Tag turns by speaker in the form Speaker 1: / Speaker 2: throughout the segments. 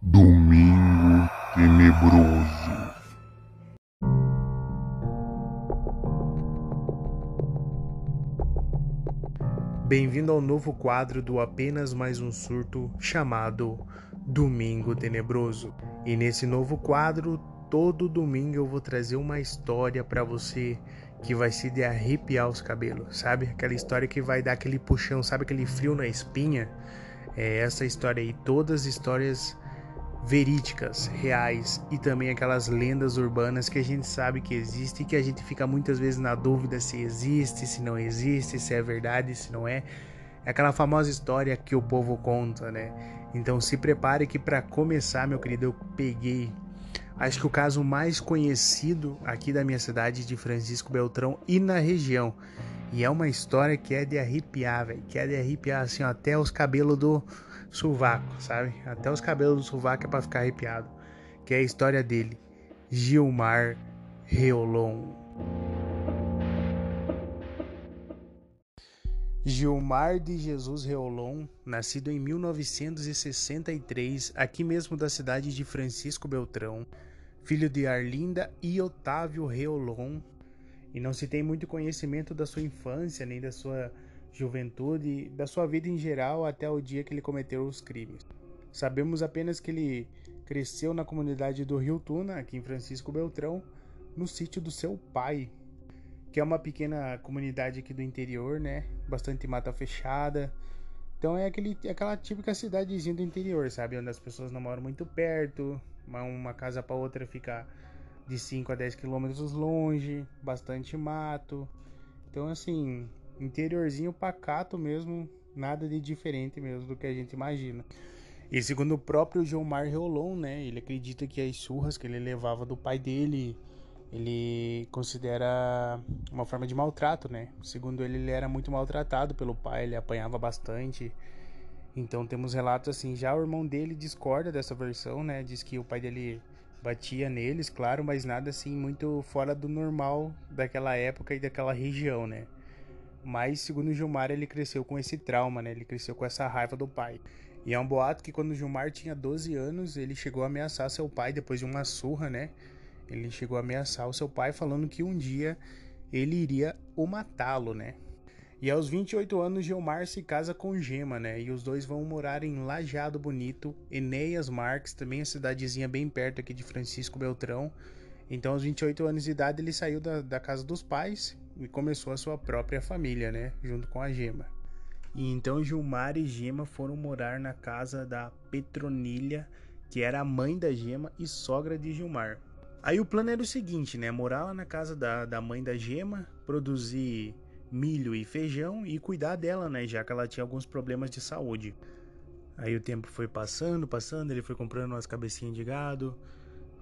Speaker 1: Domingo Tenebroso.
Speaker 2: Bem-vindo ao novo quadro do Apenas Mais um Surto chamado Domingo Tenebroso. E nesse novo quadro, todo domingo eu vou trazer uma história para você que vai se de arrepiar os cabelos, sabe? Aquela história que vai dar aquele puxão, sabe aquele frio na espinha? É essa história aí, todas histórias verídicas, reais e também aquelas lendas urbanas que a gente sabe que existe e que a gente fica muitas vezes na dúvida se existe, se não existe, se é verdade, se não é. É aquela famosa história que o povo conta, né? Então se prepare que para começar, meu querido, eu peguei acho que o caso mais conhecido aqui da minha cidade de Francisco Beltrão e na região. E é uma história que é de arrepiar, velho, que é de arrepiar assim, ó, até os cabelos do sovaco, sabe? Até os cabelos do sovaco é para ficar arrepiado. Que é a história dele, Gilmar Reolon. Gilmar de Jesus Reolon, nascido em 1963, aqui mesmo da cidade de Francisco Beltrão, filho de Arlinda e Otávio Reolon, e não se tem muito conhecimento da sua infância nem da sua juventude, da sua vida em geral até o dia que ele cometeu os crimes. Sabemos apenas que ele cresceu na comunidade do Rio Tuna, aqui em Francisco Beltrão, no sítio do seu pai, que é uma pequena comunidade aqui do interior, né? Bastante mata fechada. Então é aquele, aquela típica cidadezinha do interior, sabe? Onde as pessoas não moram muito perto, uma casa para outra fica de 5 a 10 quilômetros longe, bastante mato. Então, assim, interiorzinho pacato mesmo, nada de diferente mesmo do que a gente imagina. E segundo o próprio Gilmar Reolon, né, ele acredita que as surras que ele levava do pai dele ele considera uma forma de maltrato, né? Segundo ele, ele era muito maltratado pelo pai, ele apanhava bastante. Então temos relatos assim, já o irmão dele discorda dessa versão, né? Diz que o pai dele batia neles, claro, mas nada assim muito fora do normal daquela época e daquela região, né? Mas segundo Gilmar, ele cresceu com esse trauma, né? Ele cresceu com essa raiva do pai. E é um boato que quando Gilmar tinha 12 anos, ele chegou a ameaçar seu pai depois de uma surra, né? Ele chegou a ameaçar o seu pai falando que um dia ele iria o matá-lo, né? E aos 28 anos, Gilmar se casa com Gema, né? E os dois vão morar em Lajeado Bonito, Enéas Marques, também a cidadezinha bem perto aqui de Francisco Beltrão. Então, aos 28 anos de idade, ele saiu da, da casa dos pais e começou a sua própria família, né? Junto com a Gema. E então Gilmar e Gema foram morar na casa da Petronilha, que era a mãe da Gema e sogra de Gilmar. Aí o plano era o seguinte, né? Morar lá na casa da, da mãe da Gema, produzir milho e feijão e cuidar dela, né? Já que ela tinha alguns problemas de saúde. Aí o tempo foi passando, passando, ele foi comprando umas cabecinhas de gado,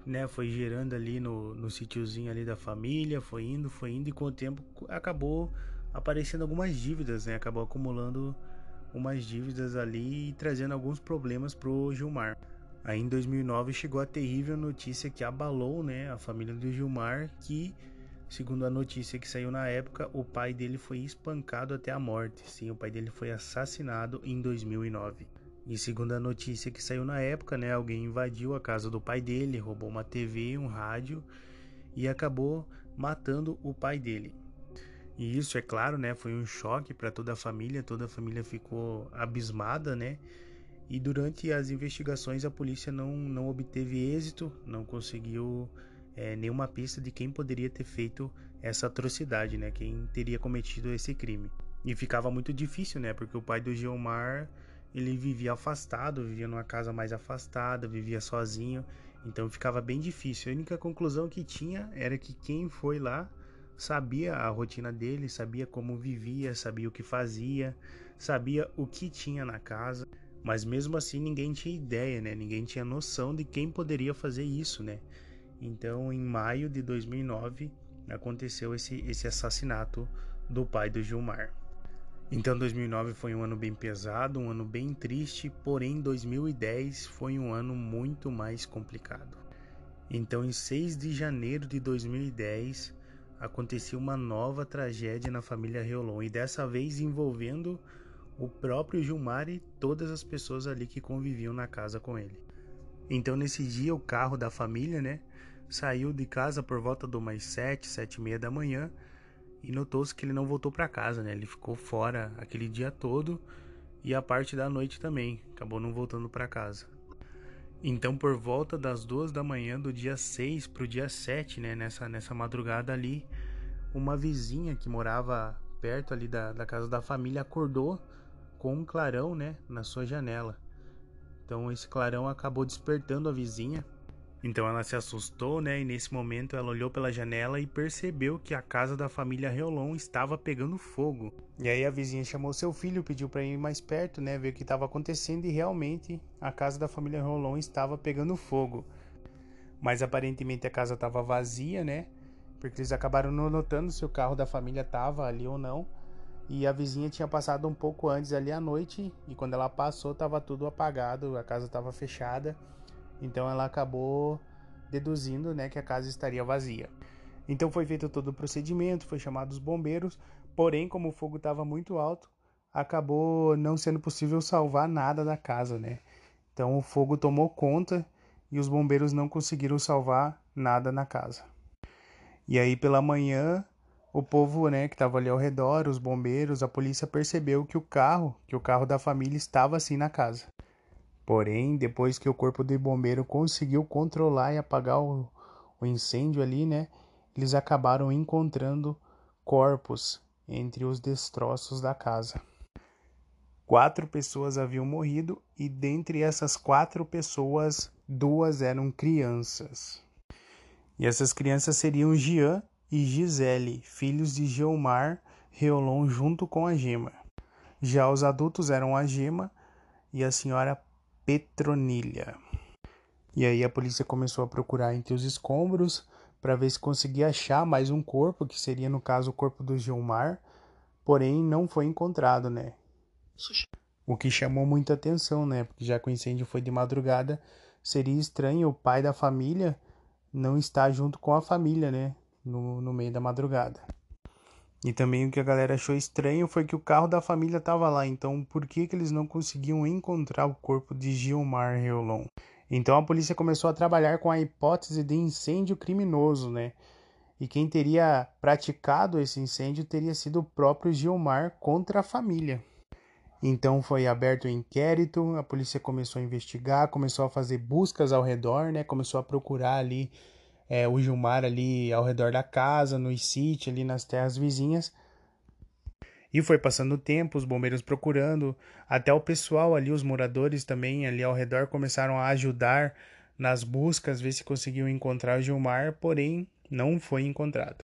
Speaker 2: né? Foi gerando ali no, no sítiozinho ali da família, foi indo, foi indo, e com o tempo acabou aparecendo algumas dívidas, né? Acabou acumulando umas dívidas ali e trazendo alguns problemas pro Gilmar. Aí em 2009 chegou a terrível notícia que abalou né, a família do Gilmar, que, segundo a notícia que saiu na época, o pai dele foi espancado até a morte. Sim, o pai dele foi assassinado em 2009. E segundo a notícia que saiu na época, né, alguém invadiu a casa do pai dele, roubou uma TV, um rádio e acabou matando o pai dele. E isso, é claro, né, foi um choque para toda a família, toda a família ficou abismada, né? E durante as investigações a polícia não, não obteve êxito, não conseguiu é, nenhuma pista de quem poderia ter feito essa atrocidade, né? Quem teria cometido esse crime. E ficava muito difícil, né? Porque o pai do Gilmar ele vivia afastado, vivia numa casa mais afastada, vivia sozinho, então ficava bem difícil. A única conclusão que tinha era que quem foi lá sabia a rotina dele, sabia como vivia, sabia o que fazia, sabia o que tinha na casa. Mas mesmo assim ninguém tinha ideia, né? Ninguém tinha noção de quem poderia fazer isso, né? Então, em maio de 2009, aconteceu esse, esse assassinato do pai do Gilmar. Então, 2009 foi um ano bem pesado, um ano bem triste, porém 2010 foi um ano muito mais complicado. Então, em 6 de janeiro de 2010, acontecia uma nova tragédia na família Reolon e dessa vez envolvendo o próprio Gilmar e todas as pessoas ali que conviviam na casa com ele. Então nesse dia o carro da família, né, saiu de casa por volta do mais sete, sete e meia da manhã e notou-se que ele não voltou para casa, né? Ele ficou fora aquele dia todo e a parte da noite também, acabou não voltando para casa. Então, por volta das duas da manhã do dia 6 para o dia 7, né, nessa, nessa madrugada ali, uma vizinha que morava perto ali da, da casa da família acordou com um clarão né, na sua janela. Então, esse clarão acabou despertando a vizinha então ela se assustou, né? E nesse momento ela olhou pela janela e percebeu que a casa da família Reolon estava pegando fogo. E aí a vizinha chamou seu filho, pediu para ir mais perto, né? Ver o que estava acontecendo e realmente a casa da família Reolon estava pegando fogo. Mas aparentemente a casa estava vazia, né? Porque eles acabaram não notando se o carro da família estava ali ou não. E a vizinha tinha passado um pouco antes ali à noite e quando ela passou estava tudo apagado, a casa estava fechada. Então ela acabou deduzindo né, que a casa estaria vazia. Então foi feito todo o procedimento, foi chamado os bombeiros, porém, como o fogo estava muito alto, acabou não sendo possível salvar nada da casa, né? Então o fogo tomou conta e os bombeiros não conseguiram salvar nada na casa. E aí pela manhã, o povo, né, que estava ali ao redor, os bombeiros, a polícia percebeu que o carro, que o carro da família estava assim na casa. Porém, depois que o corpo de bombeiro conseguiu controlar e apagar o, o incêndio ali, né, eles acabaram encontrando corpos entre os destroços da casa. Quatro pessoas haviam morrido e dentre essas quatro pessoas, duas eram crianças. E essas crianças seriam Jean e Gisele, filhos de Geomar Reolon junto com a Gema. Já os adultos eram a Gema e a senhora Petronilha. E aí a polícia começou a procurar entre os escombros para ver se conseguia achar mais um corpo, que seria no caso o corpo do Gilmar, porém não foi encontrado, né? O que chamou muita atenção, né? Porque já que o incêndio foi de madrugada, seria estranho o pai da família não estar junto com a família, né? No, no meio da madrugada. E também o que a galera achou estranho foi que o carro da família estava lá, então por que, que eles não conseguiam encontrar o corpo de Gilmar Reolon? Então a polícia começou a trabalhar com a hipótese de incêndio criminoso, né? E quem teria praticado esse incêndio teria sido o próprio Gilmar contra a família. Então foi aberto o um inquérito, a polícia começou a investigar, começou a fazer buscas ao redor, né? Começou a procurar ali é, o Gilmar ali ao redor da casa, no sítio, ali nas terras vizinhas. E foi passando o tempo, os bombeiros procurando, até o pessoal ali, os moradores também ali ao redor começaram a ajudar nas buscas, ver se conseguiam encontrar o Gilmar, porém não foi encontrado.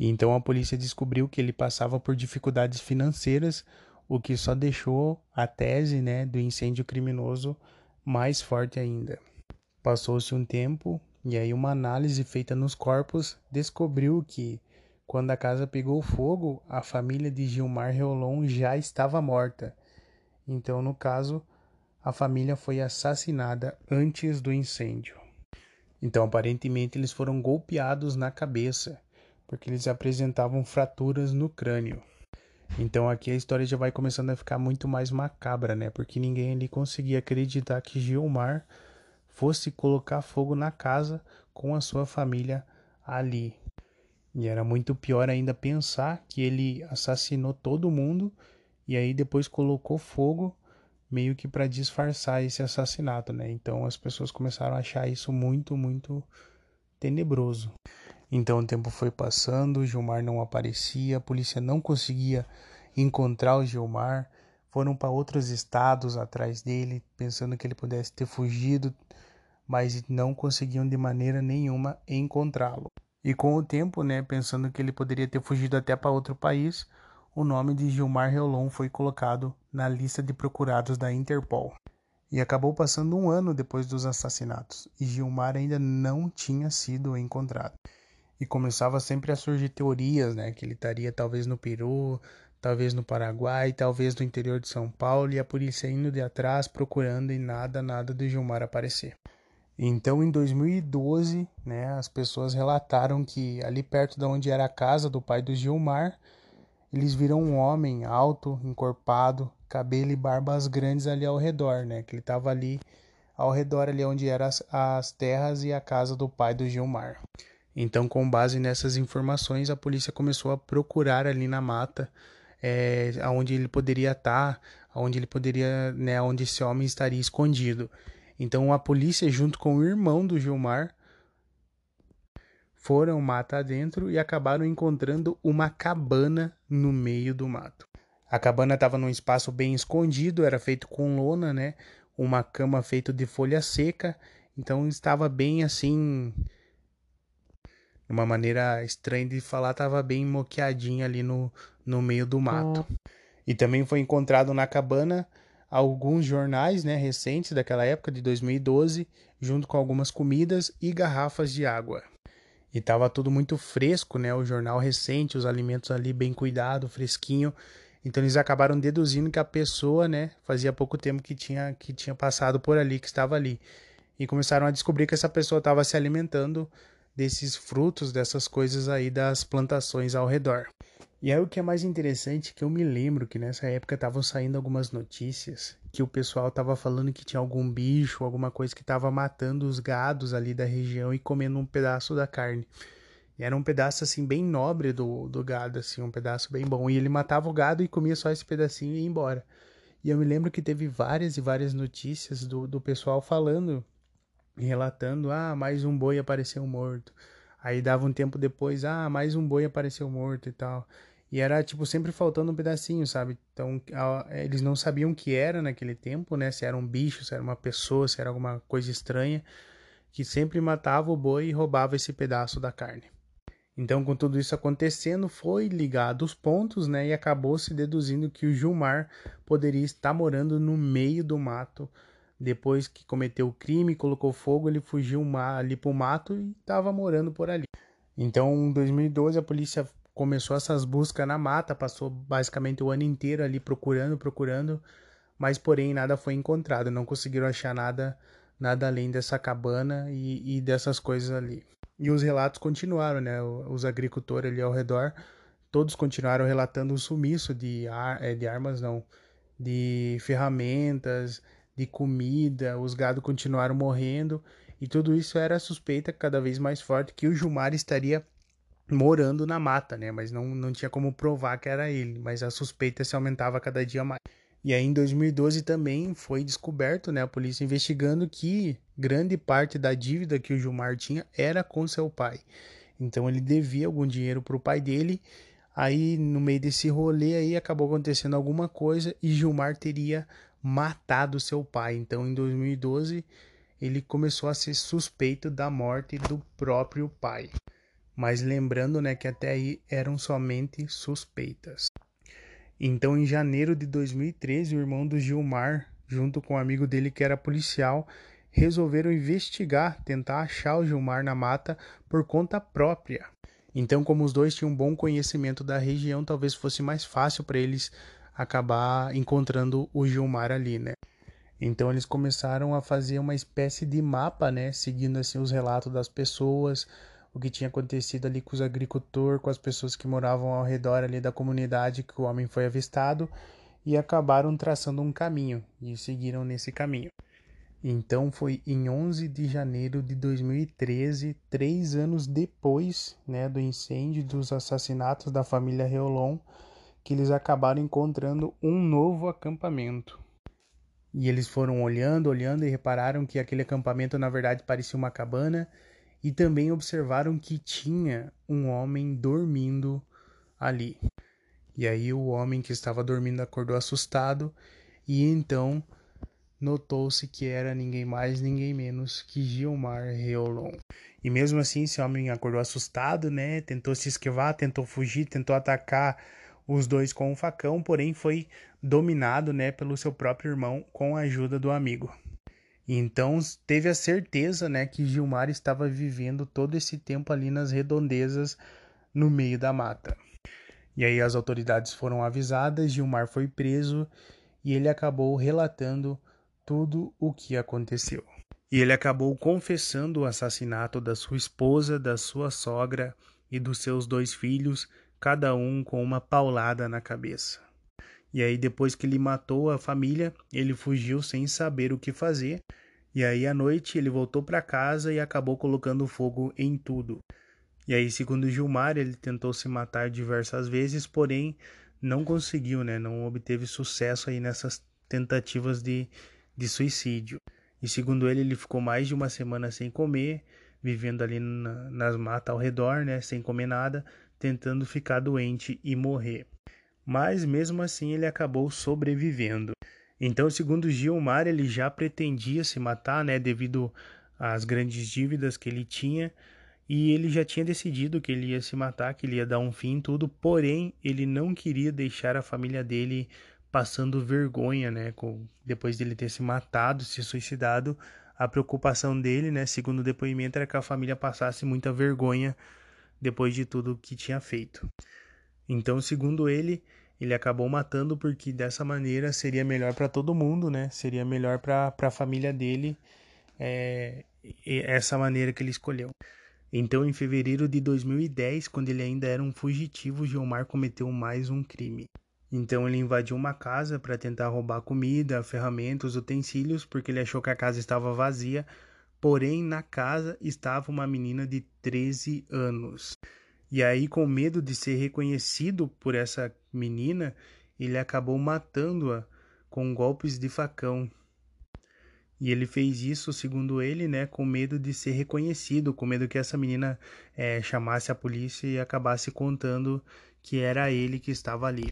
Speaker 2: Então a polícia descobriu que ele passava por dificuldades financeiras, o que só deixou a tese né, do incêndio criminoso mais forte ainda. Passou-se um tempo e aí uma análise feita nos corpos descobriu que quando a casa pegou fogo, a família de Gilmar Reolon já estava morta. Então, no caso, a família foi assassinada antes do incêndio. Então, aparentemente, eles foram golpeados na cabeça, porque eles apresentavam fraturas no crânio. Então, aqui a história já vai começando a ficar muito mais macabra, né? Porque ninguém ali conseguia acreditar que Gilmar fosse colocar fogo na casa com a sua família ali. E era muito pior ainda pensar que ele assassinou todo mundo e aí depois colocou fogo meio que para disfarçar esse assassinato, né? Então as pessoas começaram a achar isso muito, muito tenebroso. Então o tempo foi passando, Gilmar não aparecia, a polícia não conseguia encontrar o Gilmar, foram para outros estados atrás dele, pensando que ele pudesse ter fugido, mas não conseguiam de maneira nenhuma encontrá-lo. E com o tempo, né, pensando que ele poderia ter fugido até para outro país, o nome de Gilmar Reolon foi colocado na lista de procurados da Interpol. E acabou passando um ano depois dos assassinatos, e Gilmar ainda não tinha sido encontrado. E começava sempre a surgir teorias, né, que ele estaria talvez no Peru, talvez no Paraguai, talvez no interior de São Paulo, e a polícia indo de atrás procurando e nada, nada de Gilmar aparecer. Então, em 2012, né, as pessoas relataram que ali perto de onde era a casa do pai do Gilmar, eles viram um homem alto, encorpado, cabelo e barbas grandes ali ao redor, né? Que ele estava ali ao redor ali onde eram as, as terras e a casa do pai do Gilmar. Então, com base nessas informações, a polícia começou a procurar ali na mata é, aonde ele poderia estar, aonde ele poderia, né, onde esse homem estaria escondido. Então, a polícia, junto com o irmão do Gilmar, foram mata adentro e acabaram encontrando uma cabana no meio do mato. A cabana estava num espaço bem escondido, era feito com lona, né? Uma cama feita de folha seca, então estava bem assim, uma maneira estranha de falar, estava bem moqueadinha ali no, no meio do mato. E também foi encontrado na cabana alguns jornais, né, recentes daquela época de 2012, junto com algumas comidas e garrafas de água. E tava tudo muito fresco, né? O jornal recente, os alimentos ali bem cuidado, fresquinho. Então eles acabaram deduzindo que a pessoa, né, fazia pouco tempo que tinha que tinha passado por ali, que estava ali. E começaram a descobrir que essa pessoa estava se alimentando desses frutos, dessas coisas aí das plantações ao redor. E aí o que é mais interessante é que eu me lembro que nessa época estavam saindo algumas notícias que o pessoal estava falando que tinha algum bicho, alguma coisa que estava matando os gados ali da região e comendo um pedaço da carne. E era um pedaço assim bem nobre do, do gado, assim, um pedaço bem bom. E ele matava o gado e comia só esse pedacinho e ia embora. E eu me lembro que teve várias e várias notícias do, do pessoal falando, relatando, ah, mais um boi apareceu morto. Aí dava um tempo depois, ah, mais um boi apareceu morto e tal. E era, tipo, sempre faltando um pedacinho, sabe? Então, eles não sabiam o que era naquele tempo, né? Se era um bicho, se era uma pessoa, se era alguma coisa estranha, que sempre matava o boi e roubava esse pedaço da carne. Então, com tudo isso acontecendo, foi ligado os pontos, né? E acabou se deduzindo que o Gilmar poderia estar morando no meio do mato. Depois que cometeu o crime, colocou fogo, ele fugiu ali pro mato e estava morando por ali. Então, em 2012, a polícia começou essas buscas na mata, passou basicamente o ano inteiro ali procurando, procurando, mas porém nada foi encontrado, não conseguiram achar nada, nada além dessa cabana e, e dessas coisas ali. E os relatos continuaram, né? Os agricultores ali ao redor, todos continuaram relatando o sumiço de, ar, é, de armas, não, de ferramentas, de comida, os gado continuaram morrendo e tudo isso era suspeita cada vez mais forte que o Jumar estaria morando na mata, né? Mas não, não tinha como provar que era ele, mas a suspeita se aumentava cada dia mais. E aí em 2012 também foi descoberto, né, a polícia investigando que grande parte da dívida que o Gilmar tinha era com seu pai. Então ele devia algum dinheiro para o pai dele. Aí no meio desse rolê aí acabou acontecendo alguma coisa e Gilmar teria matado seu pai. Então em 2012 ele começou a ser suspeito da morte do próprio pai mas lembrando né, que até aí eram somente suspeitas. Então, em janeiro de 2013, o irmão do Gilmar, junto com um amigo dele que era policial, resolveram investigar, tentar achar o Gilmar na mata por conta própria. Então, como os dois tinham um bom conhecimento da região, talvez fosse mais fácil para eles acabar encontrando o Gilmar ali, né? Então eles começaram a fazer uma espécie de mapa, né, seguindo assim os relatos das pessoas, o que tinha acontecido ali com os agricultores, com as pessoas que moravam ao redor ali da comunidade que o homem foi avistado e acabaram traçando um caminho e seguiram nesse caminho. Então foi em 11 de janeiro de 2013, três anos depois né, do incêndio dos assassinatos da família Reolon, que eles acabaram encontrando um novo acampamento. E eles foram olhando, olhando e repararam que aquele acampamento na verdade parecia uma cabana e também observaram que tinha um homem dormindo ali. E aí o homem que estava dormindo acordou assustado e então notou-se que era ninguém mais, ninguém menos que Gilmar Reolon. E mesmo assim, esse homem acordou assustado, né? Tentou se esquivar, tentou fugir, tentou atacar os dois com um facão, porém foi dominado, né, pelo seu próprio irmão com a ajuda do amigo. Então teve a certeza, né, que Gilmar estava vivendo todo esse tempo ali nas redondezas no meio da mata. E aí as autoridades foram avisadas, Gilmar foi preso e ele acabou relatando tudo o que aconteceu. E ele acabou confessando o assassinato da sua esposa, da sua sogra e dos seus dois filhos, cada um com uma paulada na cabeça. E aí, depois que ele matou a família, ele fugiu sem saber o que fazer. E aí, à noite, ele voltou para casa e acabou colocando fogo em tudo. E aí, segundo Gilmar, ele tentou se matar diversas vezes, porém não conseguiu, né? Não obteve sucesso aí nessas tentativas de, de suicídio. E segundo ele, ele ficou mais de uma semana sem comer, vivendo ali na, nas matas ao redor, né? Sem comer nada, tentando ficar doente e morrer mas mesmo assim ele acabou sobrevivendo. Então, segundo Gilmar, ele já pretendia se matar, né, devido às grandes dívidas que ele tinha, e ele já tinha decidido que ele ia se matar, que ele ia dar um fim em tudo, porém ele não queria deixar a família dele passando vergonha, né, com, depois dele ter se matado, se suicidado, a preocupação dele, né, segundo o depoimento, era que a família passasse muita vergonha depois de tudo que tinha feito. Então, segundo ele, ele acabou matando porque dessa maneira seria melhor para todo mundo, né? Seria melhor para a família dele é, essa maneira que ele escolheu. Então, em fevereiro de 2010, quando ele ainda era um fugitivo, Gilmar cometeu mais um crime. Então, ele invadiu uma casa para tentar roubar comida, ferramentas, utensílios, porque ele achou que a casa estava vazia. Porém, na casa estava uma menina de 13 anos. E aí, com medo de ser reconhecido por essa menina, ele acabou matando-a com golpes de facão. E ele fez isso, segundo ele, né, com medo de ser reconhecido, com medo que essa menina é, chamasse a polícia e acabasse contando que era ele que estava ali.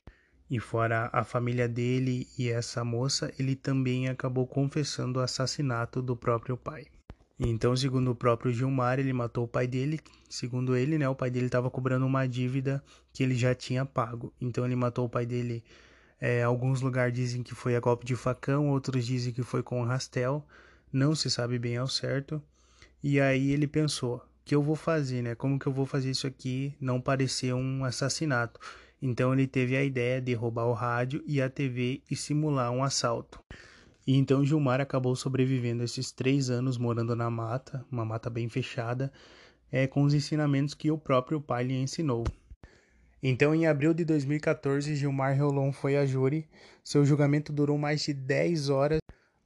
Speaker 2: E fora a família dele e essa moça, ele também acabou confessando o assassinato do próprio pai. Então, segundo o próprio Gilmar, ele matou o pai dele. Segundo ele, né, o pai dele estava cobrando uma dívida que ele já tinha pago. Então, ele matou o pai dele. É, alguns lugares dizem que foi a golpe de facão, outros dizem que foi com rastel. Não se sabe bem ao certo. E aí ele pensou: o que eu vou fazer, né? Como que eu vou fazer isso aqui não parecer um assassinato? Então, ele teve a ideia de roubar o rádio e a TV e simular um assalto. E então Gilmar acabou sobrevivendo esses três anos morando na mata, uma mata bem fechada, é, com os ensinamentos que o próprio pai lhe ensinou. Então, em abril de 2014, Gilmar Reolon foi a júri. Seu julgamento durou mais de 10 horas,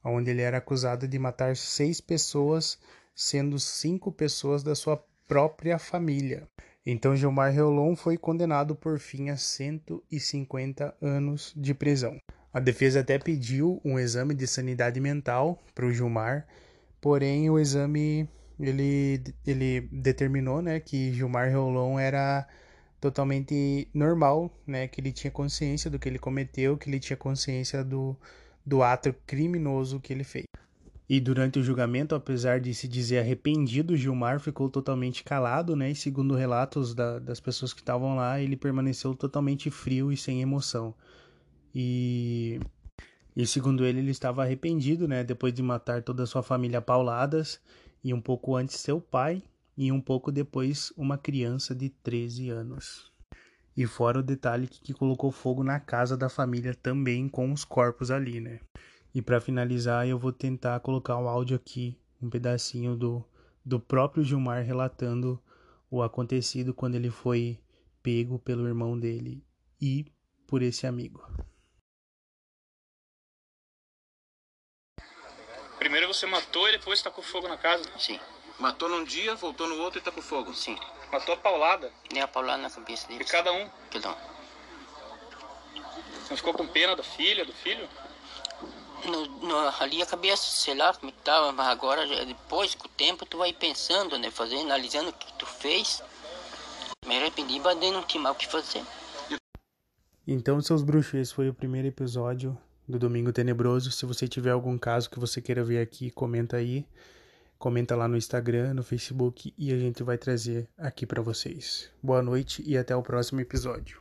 Speaker 2: onde ele era acusado de matar seis pessoas, sendo cinco pessoas da sua própria família. Então, Gilmar Reolon foi condenado por fim a 150 anos de prisão. A defesa até pediu um exame de sanidade mental para o Gilmar, porém o exame ele, ele determinou né, que Gilmar Reolon era totalmente normal, né, que ele tinha consciência do que ele cometeu, que ele tinha consciência do, do ato criminoso que ele fez. E durante o julgamento, apesar de se dizer arrependido, Gilmar ficou totalmente calado, né? E segundo relatos da, das pessoas que estavam lá, ele permaneceu totalmente frio e sem emoção. E, e segundo ele, ele estava arrependido, né? Depois de matar toda a sua família pauladas, e um pouco antes seu pai, e um pouco depois uma criança de 13 anos. E fora o detalhe que, que colocou fogo na casa da família também com os corpos ali, né? E para finalizar, eu vou tentar colocar o um áudio aqui, um pedacinho do, do próprio Gilmar relatando o acontecido quando ele foi pego pelo irmão dele e por esse amigo.
Speaker 3: Primeiro você matou e depois tacou fogo na casa?
Speaker 4: Sim.
Speaker 3: Matou num dia, voltou no outro e tacou fogo?
Speaker 4: Sim.
Speaker 3: Matou a paulada?
Speaker 4: Nem a paulada na cabeça deles.
Speaker 3: De cada um?
Speaker 4: Cada um.
Speaker 3: Você não ficou com pena da filha, do filho?
Speaker 4: No, no, ali a cabeça, sei lá como é que tava, mas agora, depois, com o tempo, tu vai pensando, né? Fazendo, analisando o que tu fez. Me arrependi, mas não tinha mal o que fazer.
Speaker 2: Então, seus bruxos, esse foi o primeiro episódio do Domingo Tenebroso. Se você tiver algum caso que você queira ver aqui, comenta aí. Comenta lá no Instagram, no Facebook e a gente vai trazer aqui para vocês. Boa noite e até o próximo episódio.